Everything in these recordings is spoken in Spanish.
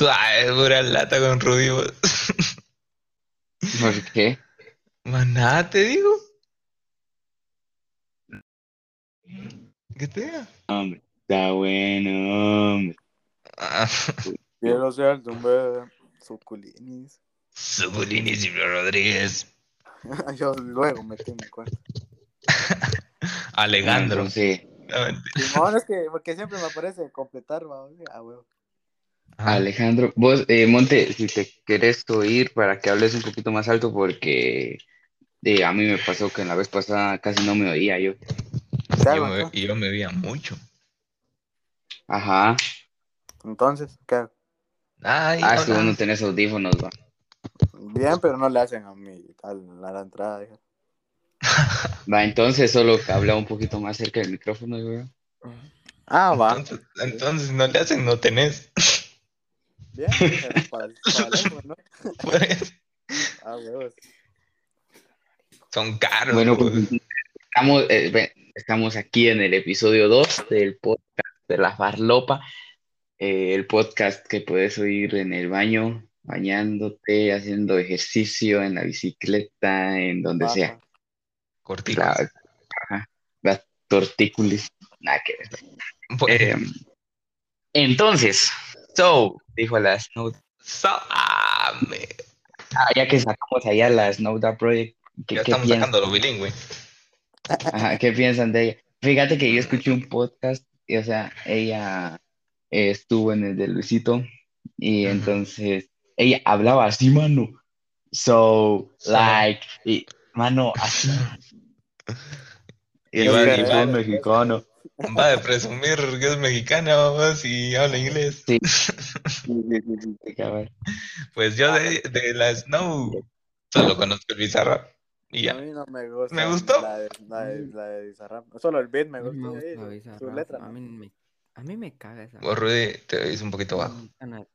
Ay, pura lata con Rudy. ¿Por qué? Más nada te digo. ¿Qué te diga? Hombre, está bueno, hombre. Ah, Quiero ser tu bebé. Suculinis. Suculini Silvio Rodríguez. Yo luego metí mi cuenta. Alejandro. Entonces, No. Simón, es que porque siempre me aparece completar, va. Ah, huevo. Ajá. Alejandro, vos, eh, Monte, si te querés oír para que hables un poquito más alto, porque eh, a mí me pasó que en la vez pasada casi no me oía yo. ¿Qué hago, Yo me, yo me veía mucho. Ajá. Entonces, ¿qué hago? Ay, Ah, es que hola. vos no tenés audífonos, va. Bien, pero no le hacen a mi a la, a la entrada. dije. Va, entonces solo que habla un poquito más cerca del micrófono, yo. Ah, va. Entonces, entonces no le hacen, no tenés. Pues, Ah, huevos. Son caros. Bueno, pues. estamos, eh, estamos aquí en el episodio 2 del podcast de la farlopa, eh, el podcast que puedes oír en el baño, bañándote, haciendo ejercicio, en la bicicleta, en donde sea. La, ajá, las tortícolis, nada que ver. Pues, Eh, entonces, so, dijo la Snow, so- ah, me- ah, ya que sacamos allá la Snowda Project, ¿qué, ya qué estamos piensan? sacando lo bilingüe. Ajá, ¿qué piensan de ella? Fíjate que yo escuché un podcast, y, o sea, ella eh, estuvo en el de Luisito, y entonces ella hablaba así, mano. So, So. like, y, mano, así. Y Y y mexicano. Va de presumir que es mexicana vamos, y habla inglés. Sí. Sí, sí, sí, sí, cabal. Pues yo de, de la Snow solo conozco el Bizarrap y A ya. mí no me gusta. ¿Me gustó? La de, la de, la de Bizarrap. Solo el beat me A gusta. eh, su letra. A mí me, a mí me caga esa. Vos, Rudy, te ves un poquito bajo.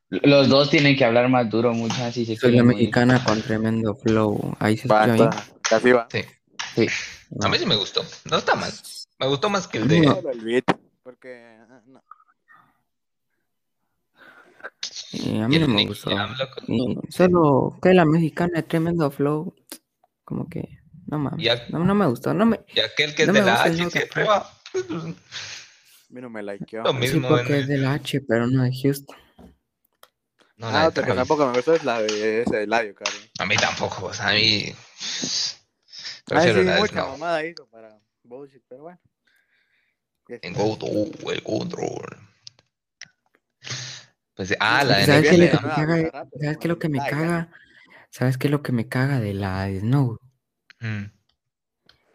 Los dos tienen que hablar más duro, muchas si se Soy la mexicana con tremendo flow. Ahí se Va, escucha bien. Casi va. Sí. Sí. A mí sí me gustó. No está mal. Me gustó más que el de. No. El beat. Porque. ah, no. Y a mí no me gustó. Solo que la mexicana de tremendo flow. Como que. No mames. Ya- No, no me gustó. No me. Y aquel que es No de la H siempre va. A mí no me likeó. Lo Sí, mismo. porque en- es de la H, pero no de Houston. No, Ah, otra que tampoco me gustó es la de ese de Eladio, caro. A mí tampoco. O sea, a mí. Ah, Prefiero sí, la mucha mamada hizo para bullshit, pero bueno. En está. Go el control. Pues, ah, la de ¿Sabes qué es lo que me caga? ¿Sabes qué es lo que me caga? ¿Sabes qué es lo que me caga de la Snow? Mm.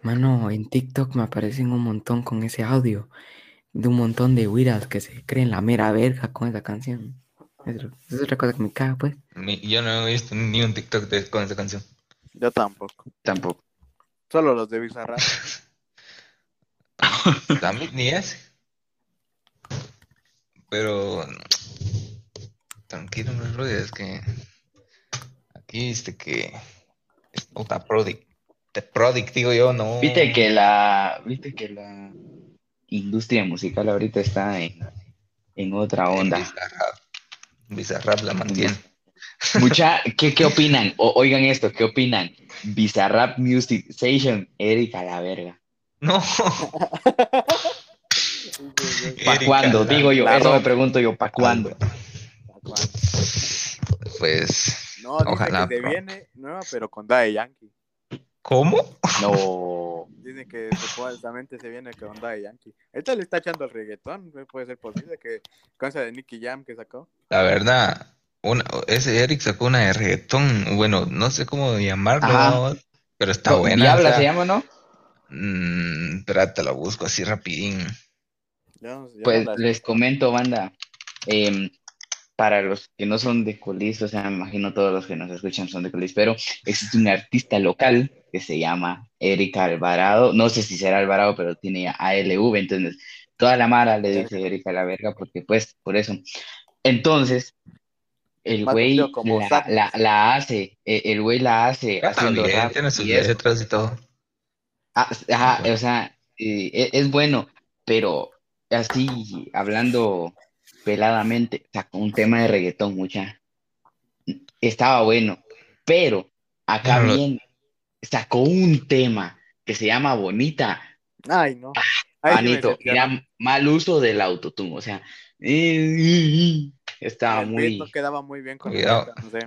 Mano, en TikTok me aparecen un montón con ese audio de un montón de wiras que se creen la mera verga con esa canción. Es, es otra cosa que me caga, pues. Mi- Yo no he visto ni un TikTok de- con esa canción. Yo tampoco. Tampoco. Solo los de Bizarrap. Mí ni ese. Pero tranquilo, no es que aquí viste que es puta Prodict. De Prodict, digo yo, no. Viste que la, viste que la industria musical ahorita está en, en otra onda. Bizarrap. Bizarrap la mantiene. Mucha, ¿qué, qué opinan? O- oigan esto, ¿qué opinan? Bizarrap Music Station, Erika la verga. No. ¿Para cuándo? Digo yo, eso me pregunto yo, ¿para cuándo? Pues. No, dice Ojalá, que se bro. viene nueva, pero con Daddy Yankee. ¿Cómo? No. Dicen que supuestamente se viene con Daddy Yankee. Esta le está echando el reggaetón. ¿no Puede ser posible que con esa de Nicky Jam que sacó. La verdad, una, ese Eric sacó una de reggaetón. Bueno, no sé cómo llamarlo, Ajá. pero está buena. Diabla o sea, se llama, ¿no? Mm, espérate, la busco así rapidín. Pues les comento, banda, em, para los que no son de Colis, o sea, me imagino todos los que nos escuchan son de Colis, pero existe un artista local que se llama Erika Alvarado, no sé si será Alvarado, pero tiene ALV, entonces toda la mara le dice Erika la verga, porque pues, por eso. Entonces, el güey la, Sadness. la, la hace, eh, el güey la hace haciendo bien, rap tiene sus letras y todo. Ah, ajá, Bueno. o sea, eh, e- es, bueno, pero así hablando peladamente sacó un tema de reggaetón, mucha. Estaba bueno, pero acá lo- bien sacó un tema que se llama Bonita. Ay, no. Me Manito, decepcionó. era mal uso del autotune, o sea, eh, estaba El muy, no quedaba muy bien con Cuidado. no sé.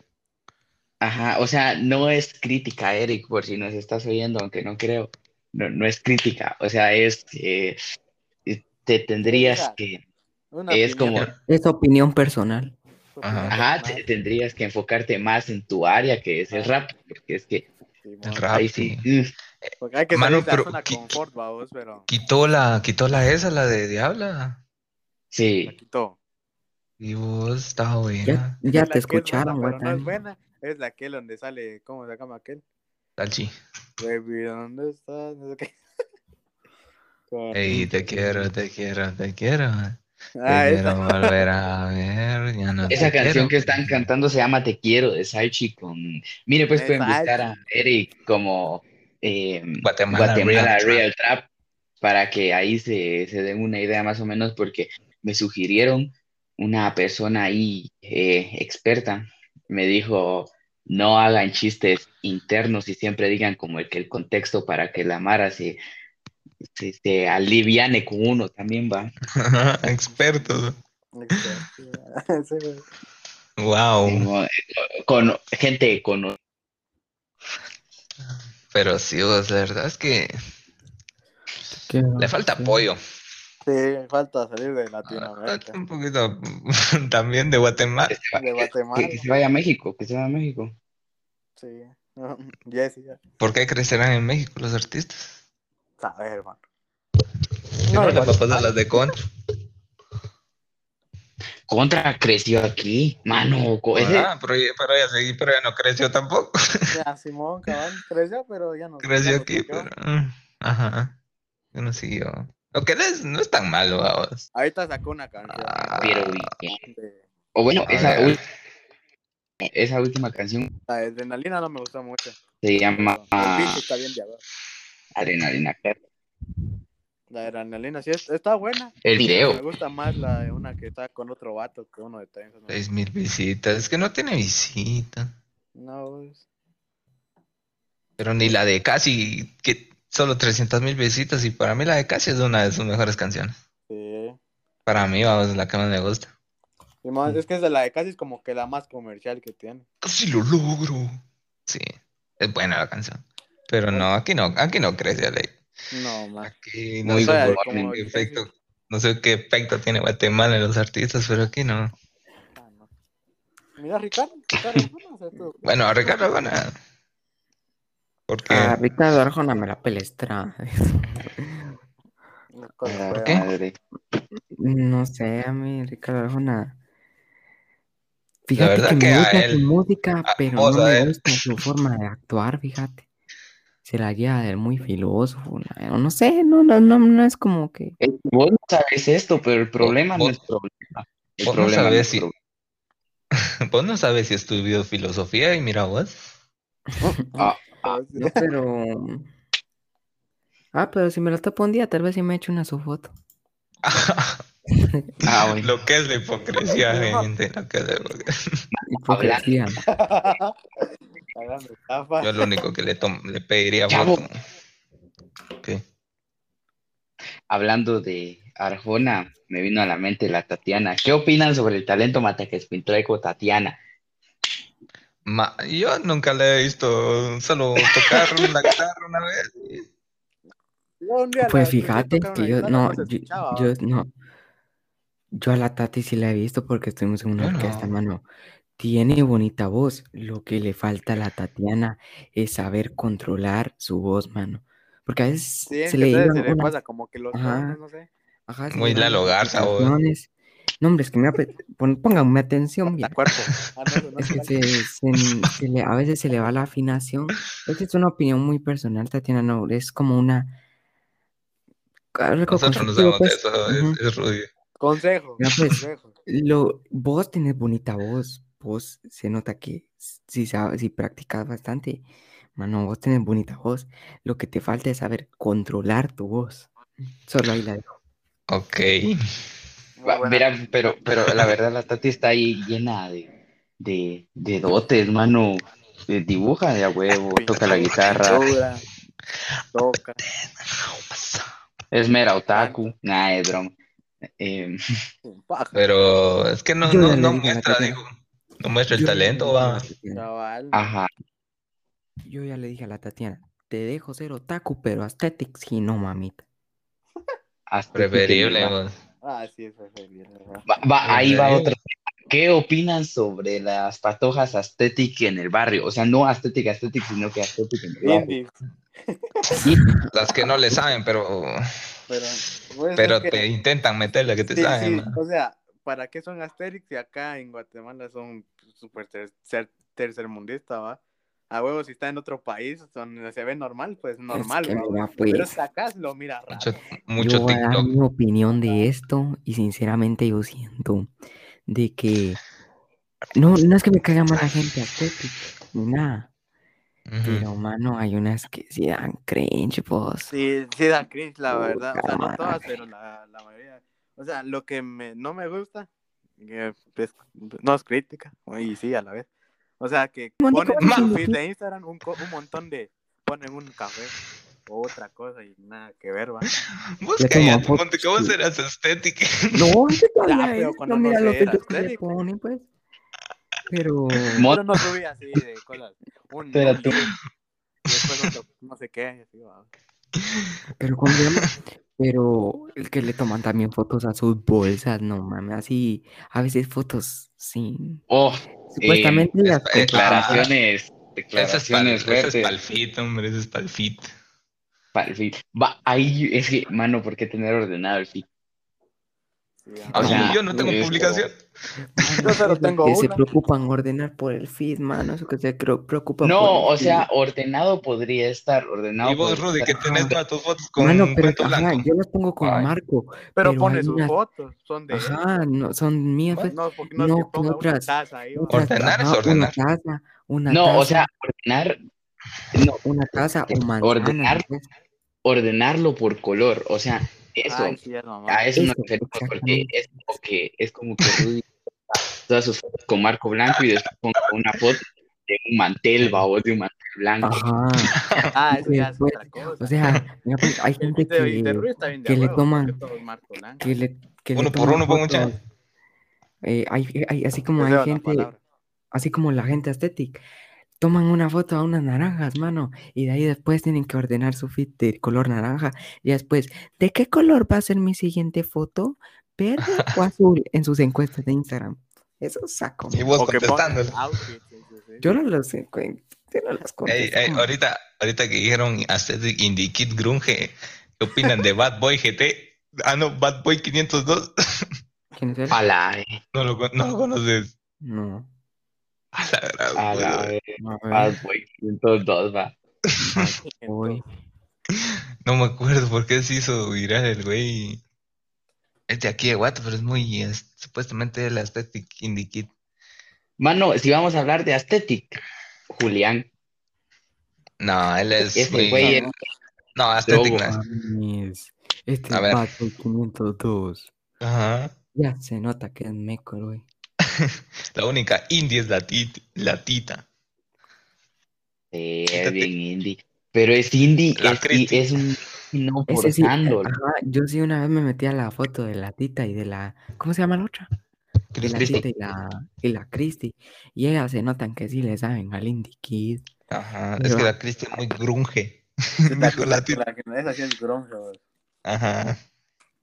ajá, o sea, no es crítica, Eric, por si nos estás oyendo, aunque no creo, no, no es crítica, o sea, es que eh, te tendrías que, Una es opinión como, Es opinión personal. Ajá. ajá, te- tendrías que enfocarte más en tu área, que es el rap, porque es que. El rap, ahí sí, sí. mm, Porque hay que Mano, la pero zona qui- confort, pero Quitó la, quitó la esa, la de Diabla. la sí, quitó. Y vos estaba Ya, buena. ya Es la te escucharon, buena, pero no es buena. Es la que donde sale, ¿cómo se llama aquel? Salchi. Baby, ¿dónde estás? No sé qué. Con- Ey, te quiero, te quiero, te quiero. Te Ah, quiero esa. volver a ver. Ya no te esa canción quiero. que están cantando se llama Te Quiero, de Salchi con, mire, pues De pueden buscar Salchi. a Eric como eh, Guatemala, Guatemala Real Real, Trap para que ahí se, se den una idea más o menos porque me sugirieron una persona ahí eh, experta, me dijo no hagan chistes internos y siempre digan como el que el contexto para que la Mara se, se, se aliviane con uno también va. Experto. Sí, güey. Wow. Como, con gente con Pero sí, vos, la verdad es que Qué le falta sí. apoyo. Sí, falta salir de Falta Latinoamérica, Un poquito también de Guatemala. que se, va- de que- que se vaya a México, que se vaya a México. Sí. Yes, ya. ¿Por qué crecerán en México los artistas? A ver, hermano. Si no, No, le va a pasar las de Contra. Contra creció aquí, mano. ese- Ah, pero, ya- pero, ya, seguí, pero ya no creció tampoco. Ya, Simón, cabal, creció, pero ya no. Creció ya aquí, pero. mm, Ajá. Ya no siguió. Lo que es, no es tan malo, vamos. Ahorita sacó una canción. Ah. pero bien. de- O bueno, esa, ver. Esa última canción La adrenalina no me gustó mucho. se llama está bien. Adrenalina. La adrenalina sí es- está buena. El Me video. gusta más la de una que está con otro vato que uno de ¿no? Seis mil visitas. Es que no tiene visita. No, es- Pero ni la de casi, que solo 300 mil visitas. Y para mí la de casi es una de sus mejores canciones. sí. Para mí, vamos, es la que más me gusta. Simón, es que es de la de casi es como que la más comercial que tiene. Casi lo logro. Sí, es buena la canción. Pero no, aquí no, aquí no crece ley. No, más. Aquí no sé por como qué dices. efecto, no sé qué efecto tiene Guatemala en los artistas, pero aquí no. Ah, no. Mira, Ricardo. Ricardo bueno, o sea, tú- Bueno, a Ricardo Arjona. Porque A Ricardo Arjona me la pelestra. fea. qué? No sé, a mí Ricardo Arjona. Fíjate que que me gusta él- su música, pero no me gusta su forma de actuar, fíjate. Se la lleva de muy filósofo, la- no sé, no, no, no, no es como que. Vos no sabes esto, pero el problema no es problema. El vos no problema sabes es si- problema. vos no sabes si estudió filosofía y mira vos. Ah, No, pero. Ah, pero si me lo topo un día, tal vez sí me echo una su foto. ah, bueno. Lo que es la hipocresía, gente. Lo que es la hipocresía. Yo lo único que le, tom- le pediría voto. ¿Qué? Hablando de Arjona, me vino a la mente la Tatiana. ¿Qué opinan sobre el talento mataquespintoico Tatiana? Ma- yo nunca le he visto solo tocar la guitarra una vez. Pues la fíjate que yo no, yo, no. Yo a la Tati sí la he visto porque estuvimos en una Yo orquesta, no. mano. Tiene bonita voz. Lo que le falta a la Tatiana es saber controlar su voz, mano. Porque a veces Sí, se le iban se le unas- pasa como que los Ajá. no sé. ajá, Muy Lalo Garza. No, hombre, es que me pon- pónganme atención, bien. cuerpo. Ah, Es que se, se- se le- a veces se le va la afinación. Esa es una opinión muy personal, Tatiana. No, es como una. algo Nosotros no sabemos pues. eso, es, es Rudy. Consejo. Ya, pues. consejo. Lo, vos tenés bonita voz. Vos se nota que si, sabes, si practicas bastante, mano, vos tenés bonita voz. Lo que te falta es saber controlar tu voz. Solo ahí la dejo. Ok. Verá, pero, pero la verdad la Tati está ahí llena de, de, de dotes, mano. Eh, Dibuja de a huevo, toca la guitarra, Toca. es mera otaku. Nah, es broma. Eh, paja, Pero es que no, no, no muestra, dijo. No muestra el Yo talento, va. Ajá. Yo ya le dije a la Tatiana, te dejo ser otaku, pero aesthetic sí, no mamita. Preferible. Ah, sí, es preferible. ¿verdad? Va, va, ahí va otra. ¿Qué opinan sobre las patojas aesthetic en el barrio? O sea, no aesthetic, aesthetic, sino que aesthetic en el barrio. Las que no le saben, pero, pero. pues, pero es que- te intentan meterle que te sí, saben. sí. O sea, ¿para qué son Asterix y acá en Guatemala son súper ter- tercermundistas, va? A huevo, si está en otro país, son, se ve normal, pues normal, Es que va, mira, Pero pues, es que acá lo mira raro. Mucho, mucho yo voy a dar mi opinión de esto y sinceramente yo siento de que no, no es que me caiga mal la gente aesthetic ni nada. Pero mano, hay unas que sí dan cringe, pues. Sí, sí da cringe, la verdad. O sea, no todas, madre. pero la, la mayoría. O sea, lo que me, no me gusta, que es- no es crítica, y sí, a la vez. O sea, que ponen ¿cómo en se su feed de Instagram un, co- un montón de. Ponen un café o otra cosa y nada que ver, va. Vos cállate, ponte que vos eras estética. No, ¿qué todavía Ya, pero cuando no no mira era filtros que le aesthetic. ponen, pues. Pero Pero no subí así de cosas. Un, Espera un tú. y después otro, no sé qué. Así. Pero ¿cómo se llama? Pero el que le toman también fotos a sus bolsas, no mames, así, a veces fotos sin, Oh, supuestamente eh, las es- es- declaraciones, es declaraciones fuertes. el fit, hombre, ese es fit. el feed. Va, ahí es que, mano, ¿por qué tener ordenado el feed? Sí, O Ah, sea, yo no tengo es- publicación. Yo solo tengo que se preocupan ordenar por el feed, mano, eso que se por No, el o sea, feed. ordenado podría estar, ordenado Y vos, Rudy, que estar. tenés todas tus fotos con Mano, un pero cuento ajá, blanco. yo las pongo con Ay. marco, Pero pero pone hay sus unas- fotos, son de ajá, no, son mías, pues, No, porque no, no, es que que otras- una taza ahí. otras- Ordenar es ajá, ordenar. Una taza, una No, o taza, sea, ordenar, no, una taza o manzana, ordenar- pues. ordenarlo por color, o sea, eso, Ay, sí, a eso nos referimos, porque es como que, es como que Rudy todas sus fotos con marco blanco y después ponga una foto de un mantel, o de un mantel blanco. Ajá, Ah, eso ya es otra cosa. o sea, mira, pues, hay gente de, de que, de que le toman- que le, que le Uno por toman uno, pongo un fotos, chat. eh, hay, hay- así como hay gente, así como la gente estética, toman una foto a unas naranjas, mano, y de ahí después tienen que ordenar su fit de color naranja, y después, ¿de qué color va a ser mi siguiente foto? ¿Verde o azul? En sus encuestas de Instagram. Eso saco. Y vos O que contestándole. pongan outfits, sí, sí, sí. Yo no los encuentro, yo no las Ey, contesto. ey, ahorita, ahorita que dijeron Aesthetic Indie Kid Grunge, ¿qué opinan de Bad Boy GT? Ah, no, Bad Boy 502. ¿Quién es él? Eh, No lo, no lo conoces. No. A la gran a la, 502, va. No me acuerdo por qué se hizo viral el güey. Es de aquí de Guate, pero es muy, es- supuestamente el Aesthetic Indie Kid. Mano, si vamos a hablar de aesthetic, Julián, No, él es este muy- güey es No, Aesthetic no es. Este A ver. Bad Boy 502. Ajá. Ya se nota que es meco, güey. La única indie es la, tit- la tita. eh, Fíjate. bien indie, pero es indie, La es, es un no sí, ajá, yo sí una vez me metí a la foto de la tita y de la, ¿cómo se llama la otra? De la Cristi. tita y la, y la Christy. Y ellas se notan que sí le saben al Indie Kid. Ajá. Es que la Cristi es muy grunge. La, la la que esa sí es grunge. Ajá.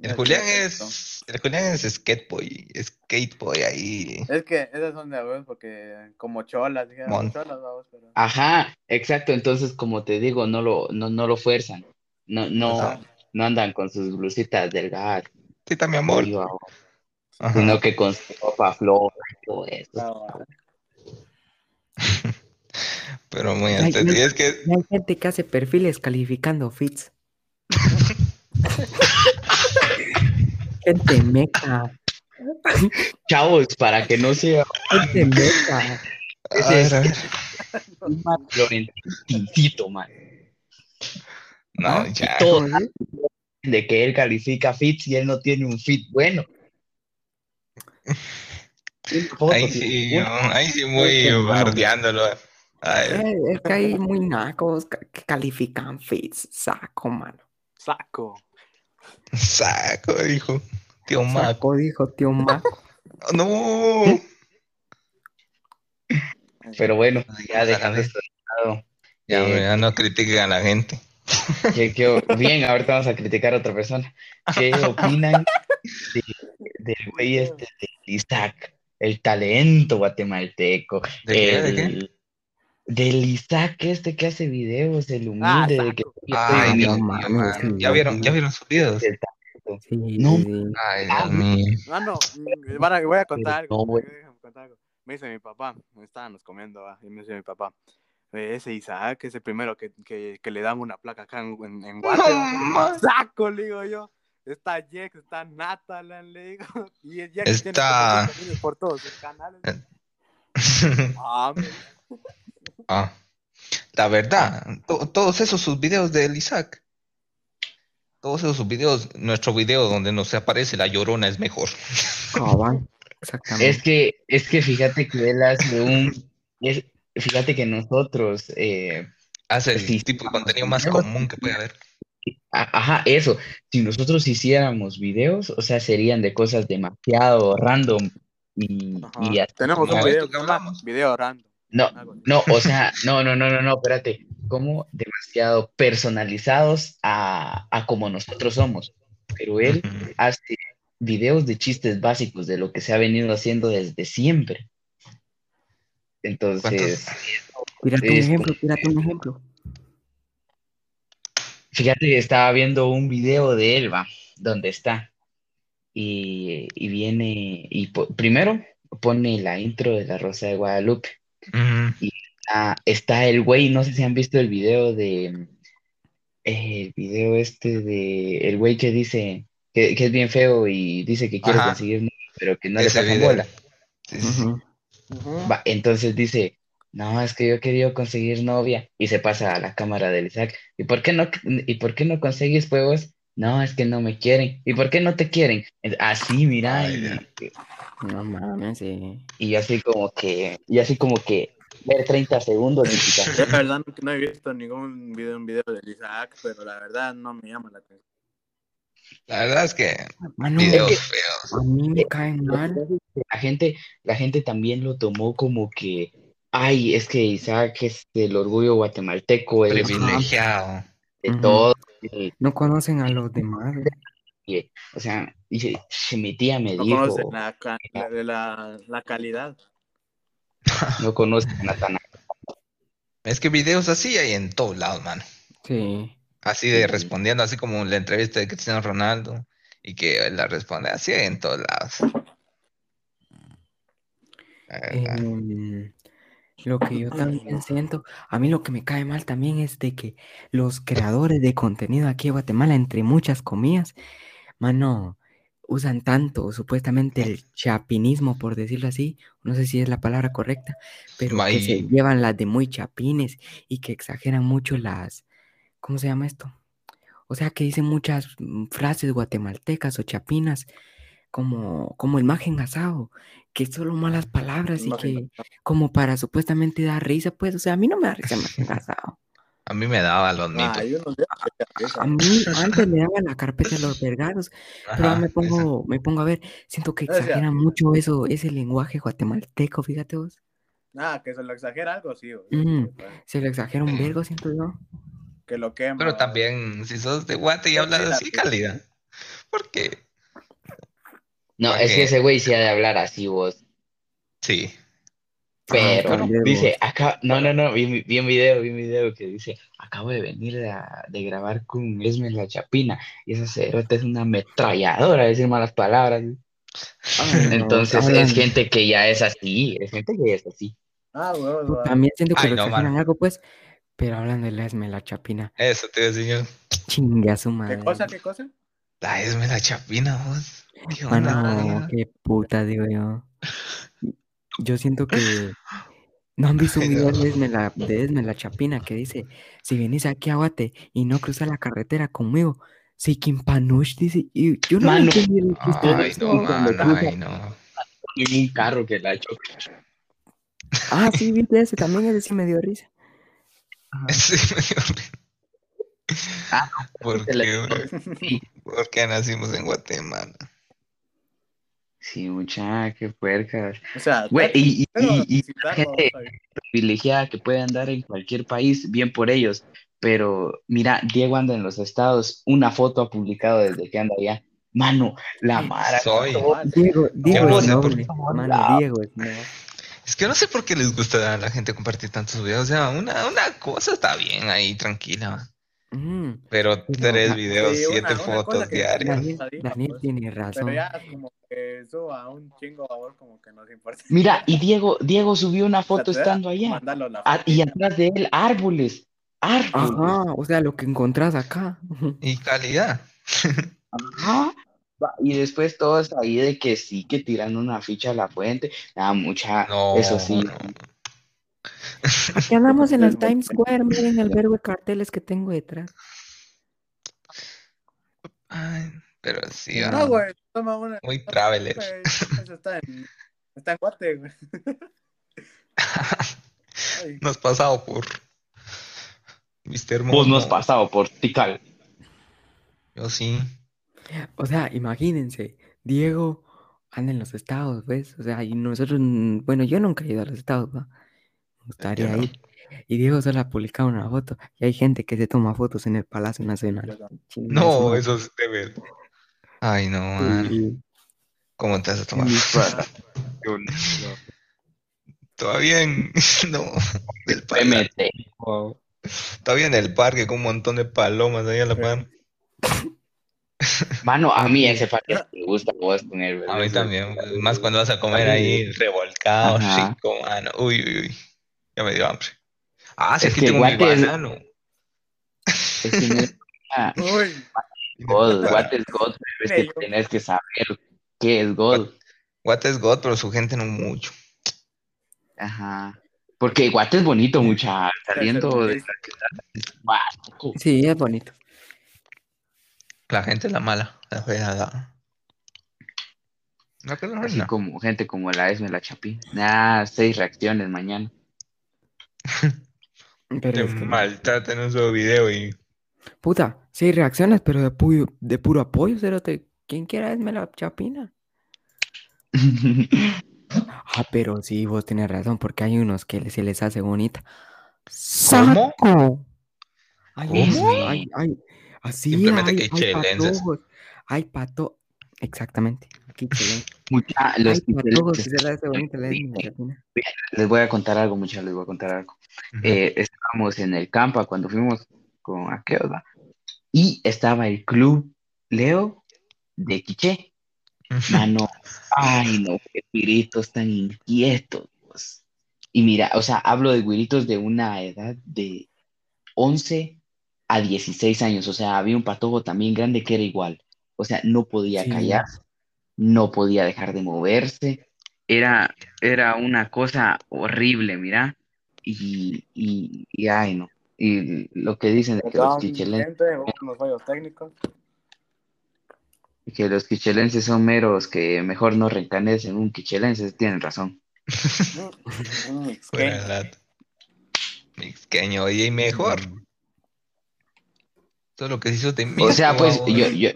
El Ya Julián es. El Julián es skateboy. Skateboy ahí. Es que esas son de huevos porque como cholas, Mon. cholas, vamos, pero... Ajá, exacto, entonces como te digo, no lo, no, no lo fuerzan, no, no, Ajá. no andan con sus blusitas delgadas, Tita, mi amor. arriba, Ajá. sino que con su ropa floja y todo eso. Ah. Pero muy Ay, estético. ay. Y es que. Y hay gente que hace perfiles calificando fits. Gente meca. Chavos, para que no sea Gente meca. Ver. un Florentino, man, No, ya. todo ¿Cómo es? de que él califica fits y él no tiene un fit bueno. Ahí sí, ¿no? ahí sí muy bardeándolo. Eh, es que hay muy nacos que califican fits, saco, mano. Saco. saco, dijo. Tío Mac. Saco, dijo tío Maco. No. Pero bueno, ya dejando esto de lado. Ya, Eh, ya no critiquen a la gente. que- que- bien, ahorita vamos a criticar a otra persona. ¿Qué opinan de- del güey este de Isaac? El talento guatemalteco. ¿De qué? ¿De qué? el- Del Isaac este que hace videos, el Ah, humilde de que Ay, no Dios mano. sí, ¿Ya vieron, ya vieron sus videos? el Sí, No. Ay, Ah, Dios mío. Mano, mm, van a- voy a contar algo. no, güey. déjame contar algo. Me dice mi papá, estábamos comiendo, va, y me dice mi papá, "Eh, ese Isaac es el primero que, que, que le dan una placa acá en, en, en Guate, No, va". man. Saco, le digo yo. Está Jex, está Natalan, le digo. Y el Está- tiene como 5 por todos sus canales. Ah, me- Ah, la verdad, to- todos esos sus videos de Isaac, todos esos videos, nuestro video donde nos aparece la llorona es mejor. Cabal, exactamente. Es que, es que fíjate que él hace un. es- fíjate que nosotros. eh, Hace el Sí. tipo de contenido más común que puede haber. a- ajá, eso. Si nosotros hiciéramos videos, o sea, serían de cosas demasiado random. Y. Tenemos un video esto que hablamos. Video random. No, no, o sea, no, no, no, no, no, espérate. Como demasiado personalizados a, a como nosotros somos. Pero él hace videos de chistes básicos de lo que se ha venido haciendo desde siempre. Entonces, Tírate un ejemplo, tírate un ejemplo. fíjate que estaba viendo un video de Elba, donde está. Y, y viene, y po- primero pone la intro de La Rosa de Guadalupe. Está el güey, no sé si han visto el video de, eh, el video este de, el güey que dice que, que es bien feo y dice que quiere Ajá. conseguir novia, pero que no le Ese video. bola. Va, entonces dice, no, es que yo he querido conseguir novia y se pasa a la cámara del Isaac. ¿Y por qué no, y por qué no consigues juegos? No, es que no me quieren. ¿Y por qué no te quieren? Así, mira, Ay, y, ya. No mames, sí. y así como que, y así como que ver 30 segundos la verdad no, no he visto ningún video, un video de Isaac, pero la verdad no me llama la atención. La verdad es que videos que- feos. a mí me caen mal. La gente, la gente también lo tomó como que, ay, es que Isaac es el orgullo guatemalteco, es Privilegiado. de todo. No conocen a los demás. o sea, dice, "Si mi tía me No dijo, conocen la, la calidad. no conoce a Natanael. Es que videos así hay en todos lados, mano. Sí. Así de Sí. respondiendo, así como la entrevista de Cristiano Ronaldo y que él la responde así hay en todos lados. La. Em, lo que yo también siento, a mí lo que me cae mal también es de que los creadores de contenido aquí en Guatemala, entre muchas comillas, mano, usan tanto supuestamente el chapinismo, por decirlo así, no sé si es la palabra correcta, pero que se llevan las de muy chapines y que exageran mucho las, ¿cómo se llama esto? O sea, que dicen muchas mm, frases guatemaltecas o chapinas, como, como el magen asado, que solo malas palabras y que como para supuestamente dar risa, pues, o sea, a mí no me da risa el magen asado. A mí me daba los Ah, te A mí antes me daba la carpeta de los vergaros, pero ahora me pongo, me pongo a ver, siento que O sea, exageran mucho eso, ese lenguaje guatemalteco, fíjate vos. Ah, que se lo exagera algo, sí. o- Ujú. Se lo exagera un vergo, siento yo. Que lo quema. Pero también, si sos de Guate y hablas sí, así, sí. calidad. Porque, No, Porque- es que ese güey sí ha de hablar así vos. sí. Pero dice, acá, no, no, no, vi, vi un video, vi un video que dice, acabo de venir de, de grabar con Esme la Chapina, y esa cerota es una ametralladora, decir malas palabras. Entonces es gente que ya es así, es gente que ya es así. Ah, Pues va. También siento que Ay, lo no, algo, pues, pero hablando de la Esme, la chapina, Eso te decía yo. chingue a su madre. ¿Qué cosa, qué cosa? La esme la chapina, vos. ¿Qué onda, Mano, mano? qué puta, digo yo. Yo siento que no han visto un video de Esme la, de Esme la Chapina que dice, si venís aquí a Guate y no cruzas la carretera conmigo, si Kimpanush dice, y yo no Mano. de Ay, no, cruza- ay, no. un carro que la choca. Ah, sí, viste ese también, ese sí me dio risa. Sí, me dio risa. Ah, ¿Por qué, por qué nacimos en Guatemala? Sí, mucha, qué puercas. O sea, Güey, y, y, y- gente privilegiada que puede andar en cualquier país, bien por ellos. Pero mira, Diego anda en los estados, una foto ha publicado desde que anda allá. Mano, la Mara. Soy. Diego, Diego no por. Mano, Diego. Es que no sé por qué les gusta a la gente compartir tantos videos. O sea, una, una cosa está bien ahí, tranquila. Mm, Pero tres ah, videos, Sí, siete una fotos diarias. Daniel, pues. tiene Pero razón. ya como que eso a un chingo a vos como que nos importa. Mira, y Diego, Diego subió una foto estando allá. Ah, y atrás de él, árboles. Árboles. Ajá, o sea, lo que encontrás acá. Y calidad. Ajá. Y después todos ahí de que sí, que tiran una ficha a la fuente. Nada, mucha. No, Eso sí. no. Aquí andamos en el Times Square, miren el verbo de carteles que tengo detrás. Ay, pero sí, No, ah, güey, toma una. muy traveler. está en, está en Guate, güey. Ay, No has pasado por Mr. Vos no has pasado por Tikal. Yo sí. O sea, imagínense, Diego anda en los estados, ¿ves? O sea, y nosotros, mm, bueno, yo nunca he ido a los estados, ir. Y Diego solo ha publicado una foto. Y hay gente que se toma fotos en el Palacio Nacional. No, eso es de ver. Ay, no, man. Sí. ¿Cómo te vas a tomar? Para. Todavía en... No, del parque. PMT. Todavía en el parque con un montón de palomas ahí a la par. Mano, a mí ese parque me gusta vos tener, A mí también. Más cuando vas a comer ahí revolcado, Ajá. rico, mano. Uy, uy, uy. Ya me dio hambre. Ah, sí, Es aquí que tengo mi Guate es- banano. Es que no es- ah, Uy, God, what is God? Es que tenés que saber qué es God. Guate es God, pero su gente no mucho. Ajá. Porque Guate es bonito, mucha. Saliendo de. Sí, es bonito. La gente es la mala. La fea, la... La que no es Así nada. como gente como la Esme, la Chapi. Nah, seis reacciones mañana. Pero Te es que, maltratan su video y... puta, sí, reacciones, pero de, pu- de puro apoyo, cerote. Quien quiera esme la chapina. Ah, pero sí, vos tenés razón, porque hay unos que se les hace bonita. ¿Cómo? ¡Saco! ¿Cómo? unos- hay- hay- así, Simplemente hay, que hay chelenses. patojos, hay pato... Exactamente. Aquí. Mucha, los se les voy a contar algo, muchachos, les voy a contar algo. Eh, estábamos en el campa cuando fuimos con aquellos, ¿va? Y estaba el club Leo de Quiché. Mano, ay no, qué güiritos tan inquietos. Y mira, o sea, hablo de güiritos de una edad de 11 a 16 años. O sea, había un patojo también grande que era igual. O sea, no podía Sí. callarse, no podía dejar de moverse. Era, era una cosa horrible, mira. Y, y, y ay no. Y lo que dicen de que los quichelenses, unos fallos técnicos. que los quichelenses son meros, que mejor no reencanes en un quichelense, tienen razón. Mm. Mixqueño, oye, y mejor. Todo lo que se hizo de mí. O sea, pues, yo- yo-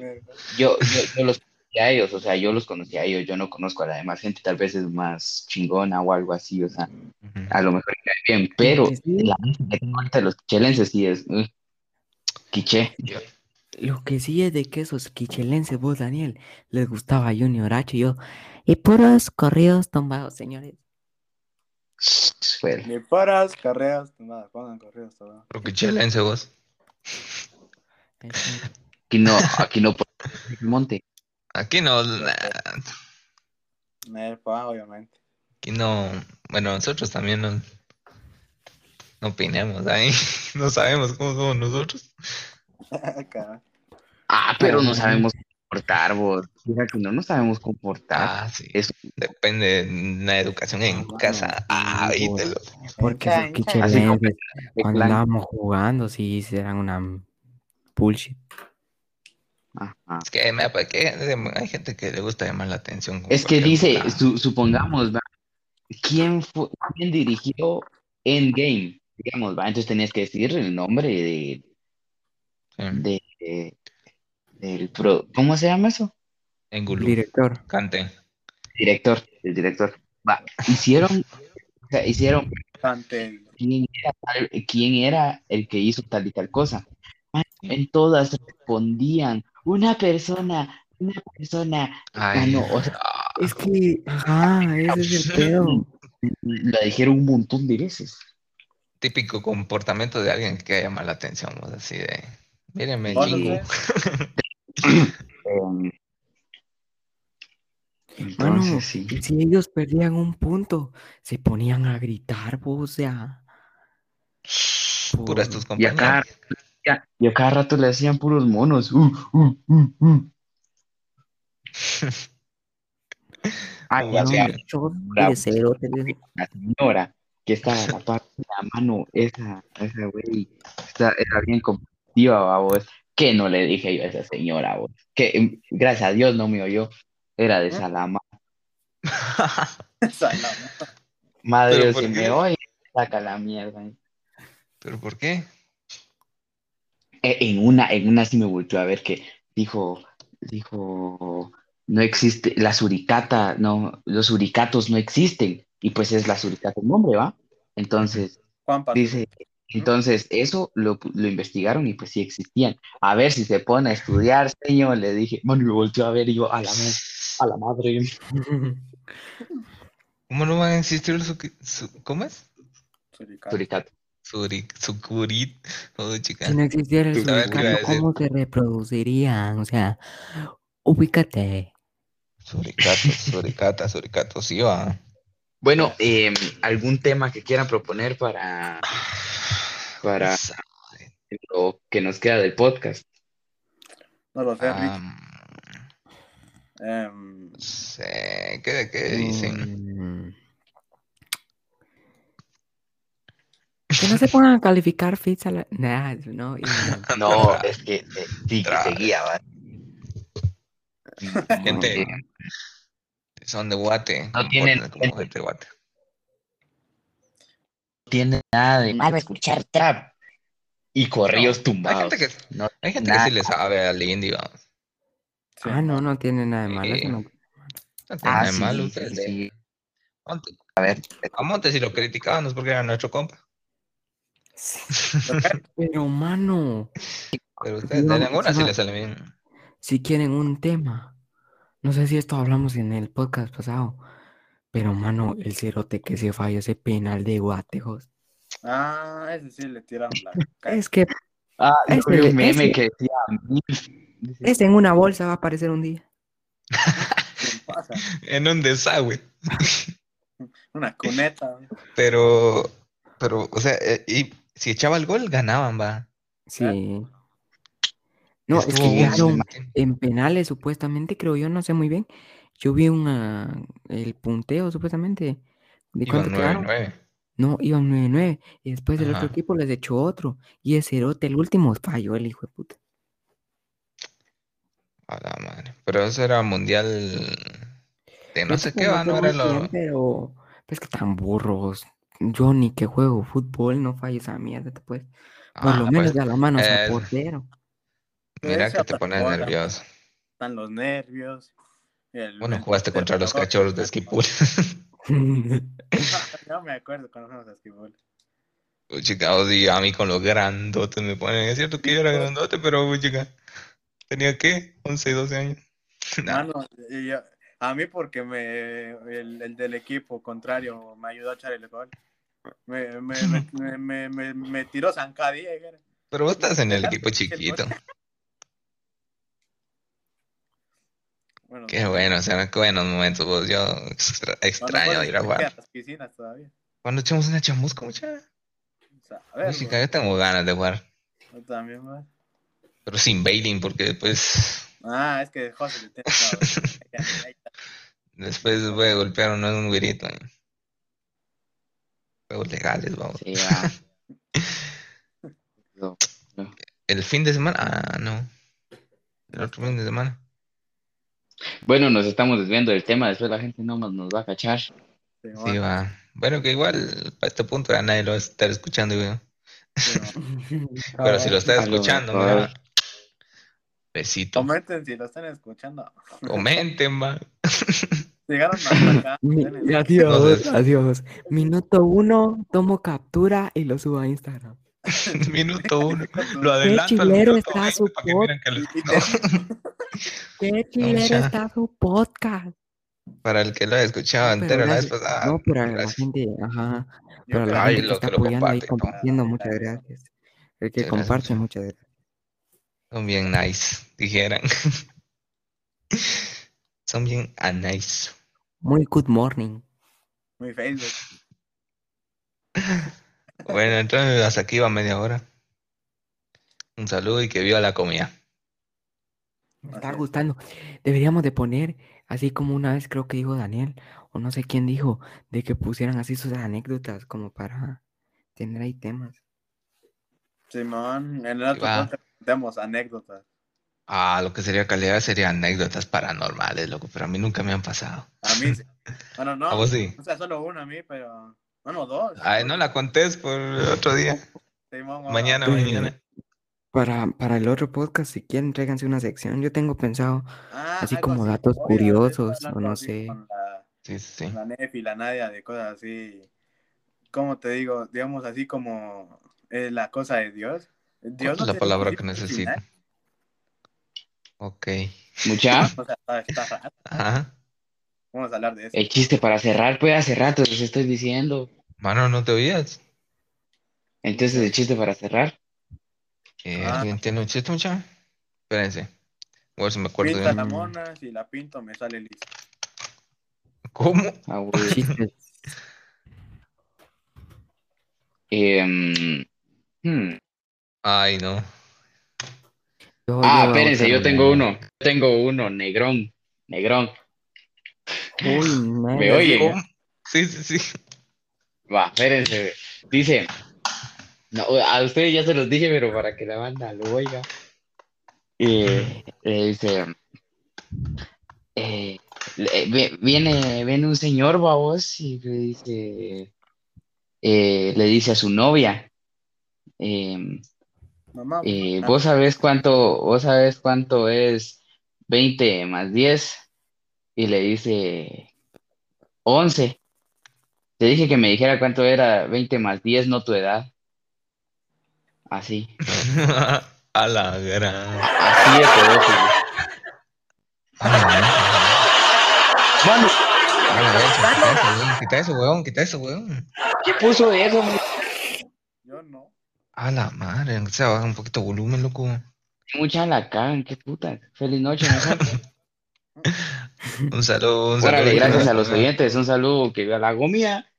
Yo, yo, yo los a ellos, o sea, yo los conocí a ellos, yo no conozco a la demás gente, tal vez es más chingona o algo así, o sea, a lo mejor cae bien, pero que sí. la gente de los quichelenses sí es uh, quiché. Lo que sí es de que esos quichelenses, vos, Daniel, les gustaba Junior H y yo. Y puros corridos tumbados, señores. Fue- Ni paras, carreras, nada, pongan correos, todo. Lo que chelense vos. Aquí no, aquí no por el monte. Aquí no, Nerfa, obviamente. aquí no, bueno, nosotros también no, no opinemos ahí, no sabemos cómo somos nosotros. Ah, pero no sabemos comportar, vos. Mira que no nos sabemos comportar. Ah, sí, Eso. depende de la educación en Ah, casa. Ah, vítelo. Porque. Así como andábamos jugando, sí, eran una bullshit. Ajá. Es que, me- que hay gente que le gusta llamar la atención. Es que dice, su- supongamos, ¿va? ¿quién fue, quién dirigió Endgame? Digamos, ¿va? Entonces tenías que decir el nombre de, Sí. de, de- del pro, ¿cómo se llama eso? Engulú, Director. Cante. Director, el director. Va, hicieron, o sea, hicieron quién era, tal- quién era el que hizo tal y tal cosa. En todas respondían, una persona, una persona. Ay, Mano, o sea, ah, Es que, ajá, ese es el pedo. la dijeron un montón de veces. típico comportamiento de alguien que quiere llamar la atención, pues, así de, mírenme, ¿Vos no entonces, sí. y si ellos perdían un punto, se ponían a gritar, po, o sea. Puras tus Y a ya- y a cada rato le hacían puros monos. Uh, uh, uh, uh. Como y había basura. Shot Bravo. de cero, te- una señora que estaba a la par de la mano, esa, esa güey, era bien competitiva, vos. Que no le dije yo a esa señora, vos. Que em, gracias a Dios no me oyó. Era de Salama. Esa no. Madre, ¿Pero Dios, por si qué? me oye, saca la mierda. ¿Pero por qué? Eh, En una, en una sí me volvió a ver que dijo, dijo, no existe, la suricata, no, los suricatos no existen. Y pues es la suricata el nombre, ¿va? Entonces, Juanpa. dice, entonces eso lo, lo investigaron y pues sí existían. A ver si se pone a estudiar, señor, le dije, y me volteó a ver y yo, a la, a la madre. ¿Cómo no van a existir los... su- ¿Cómo es? Suricato. Suricato. Suri, sucurit, todo chica. Si no existiera el decir. ¿cómo se reproducirían? O sea, ubícate. Suricato, suricata, suricato, sí va. Bueno, em, ¿algún tema que quieran proponer para, para lo que nos queda del podcast? No lo sé, Rich. Am, Em, sé, ¿qué, qué dicen? Mm. Que no se pongan a calificar fits a la... Nah, no, No, es que eh, sí, que seguía, ¿va? Gente, son de Guate. No tienen- como gente de Guate. no tiene nada de malo escuchar trap y corridos Hay tumbados. gente que, No hay gente que sí le sabe al indie, vamos. sí. Ah, no, no tiene nada de malo. No- No tiene Ah, nada de sí, malo. sí, A ver, A Monte si lo criticábamos porque era nuestro compa. Pero, mano, Pero ustedes No, tienen una si no- le sale bien. si quieren un tema, no sé si esto hablamos en el podcast pasado, pero, mano, el cerote que se falla ese penal de Guatejos. Ah, ese sí le tiraron la cara. Es que ah, vi un meme ese- que decía ese en una bolsa va a aparecer un día. ¿Qué pasa? En un desagüe. Una cuneta. Pero, pero, o sea, eh, y si echaba el gol, ganaban, va. Sí. No, es que sí. en penales, supuestamente, creo yo, no sé muy bien. Yo vi una, el punteo, supuestamente. ¿De Iban cuánto quedaron? 9-9. No, iban 9-9. Y después el otro equipo les echó otro. Y ese cerote, el último, falló el hijo de puta. A la madre. Pero eso era mundial de no sé qué, va, no era lo. pero pues que tan burros. Yo ni que juego fútbol, no fallo esa mierda, pues. Por Ah, lo pues, menos de la mano eh, portero. Mira que te pones nervioso. Están los nervios. el- Bueno, el jugaste contra los cachorros de Esquipul. No me acuerdo cuando fuimos a Esquibol. Uy, chica, odio a mí con los grandotes me ponen. Es cierto que yo era grandote, pero chica, tenía qué, 11, 12 años. Nah, Mano, y yo- a mí porque me el, el del equipo contrario me ayudó a echar el gol. Me, me, me, me, me, tiró zancadilla. pero vos estás en el equipo chiquito. Bueno, Qué bueno, o sea, qué buenos momentos. Vos, yo extra- extraño ir a jugar. las piscinas todavía. Cuando echamos una chamusca, mucha. A ver, yo tengo ganas de jugar. yo también, man. Pero sin bailing, porque después, Ah, es que José le está. después voy a golpear a un güerito. ¿eh? Juegos legales, vamos. Sí, va. No, El fin de semana, ah, no. el otro fin de semana. Bueno, nos estamos desviando del tema, después la gente no nos, nos va a cachar. Sí, va. Bueno, que igual para este punto ya nadie lo va a estar escuchando, güey. Pero si lo lo escuchando. Besito. Comenten si lo están escuchando. Comenten, va. Llegaron hasta acá. Mi- adiós, Entonces- adiós. Minuto uno, tomo captura y lo subo a Instagram. Minuto uno. Lo adelanto al chilero minuto está 20 su para que miren que lo- Y- y no, Qué chilero está su podcast. para el que lo haya escuchado No, entero la vez pasada. no, pero la gente, ajá. Pero la gente que lo está que apoyando comparte y compartiendo, muchas gracias. El que comparte, muchas muchas gracias. Son bien nice, dijeran. Son bien a nice. Muy good morning. Mi Facebook. Bueno, entonces hasta aquí va media hora. Un saludo y que viva la comida. Me está gustando. Deberíamos de poner, así como una vez creo que dijo Daniel, o no sé quién dijo, de que pusieran así sus anécdotas como para tener ahí temas. Simón, en el otro podcast tenemos anécdotas. Ah, lo que sería calidad sería anécdotas paranormales, loco, pero a mí nunca me han pasado. A mí sí. Bueno, no. ¿A vos sí? O sea, solo una a mí, pero. Bueno, dos. Ay, no la contés por otro día. Mañana, Pero- mañana. Para, para el otro podcast, si quieren, tráiganse una sección. Yo tengo pensado, Ah, así como así. datos curiosos, o no sé. La, Sí, sí. con la Nef y la Nadia de cosas así. ¿Cómo te digo? Digamos así como eh, la cosa de Dios. Dios ¿Cuál es no la palabra que final. Ok. Mucha, O sea, está, está raro. Ajá. Vamos a hablar de eso. el chiste para cerrar, pues hace rato les estoy diciendo. Mano, ¿no te oías? Entonces, el chiste para cerrar. Eh, Ah. ¿Alguien tiene un chiste, mucha? Espérense. A ver si me acuerdo Pinta bien. la mona, si la pinto me sale listo. ¿Cómo? Ah, güey. Em, hmm. Ay, no. Yo- Ah, yo espérense, yo tengo uno. Yo tengo uno, negrón. Negrón. Uy, ¿Me madre. oye? Sí, sí, sí. Va, espérense. Dice, no, a ustedes ya se los dije, pero para que la banda lo oiga. Eh, eh, dice, eh, viene, viene un señor, babos, y le dice, eh, le dice a su novia, em, Mamá. eh, ah, ¿vos sabés cuánto, vos sabés cuánto es 20 más 10? Y le dice 11. Te dije que me dijera cuánto era 20 más 10, no tu edad. Así. A la gran. Así de pedófilo. A la gran. Vamos. A la gran, Quita eso, weón. Quita eso, weón. ¿Qué puso eso? no. A la madre. aunque sea baja un poquito de volumen, loco. Mucha la cagan, qué puta. Feliz noche, nosotros. Un saludo, un saludo. Órale, gracias a los oyentes. Un saludo que a la gomía.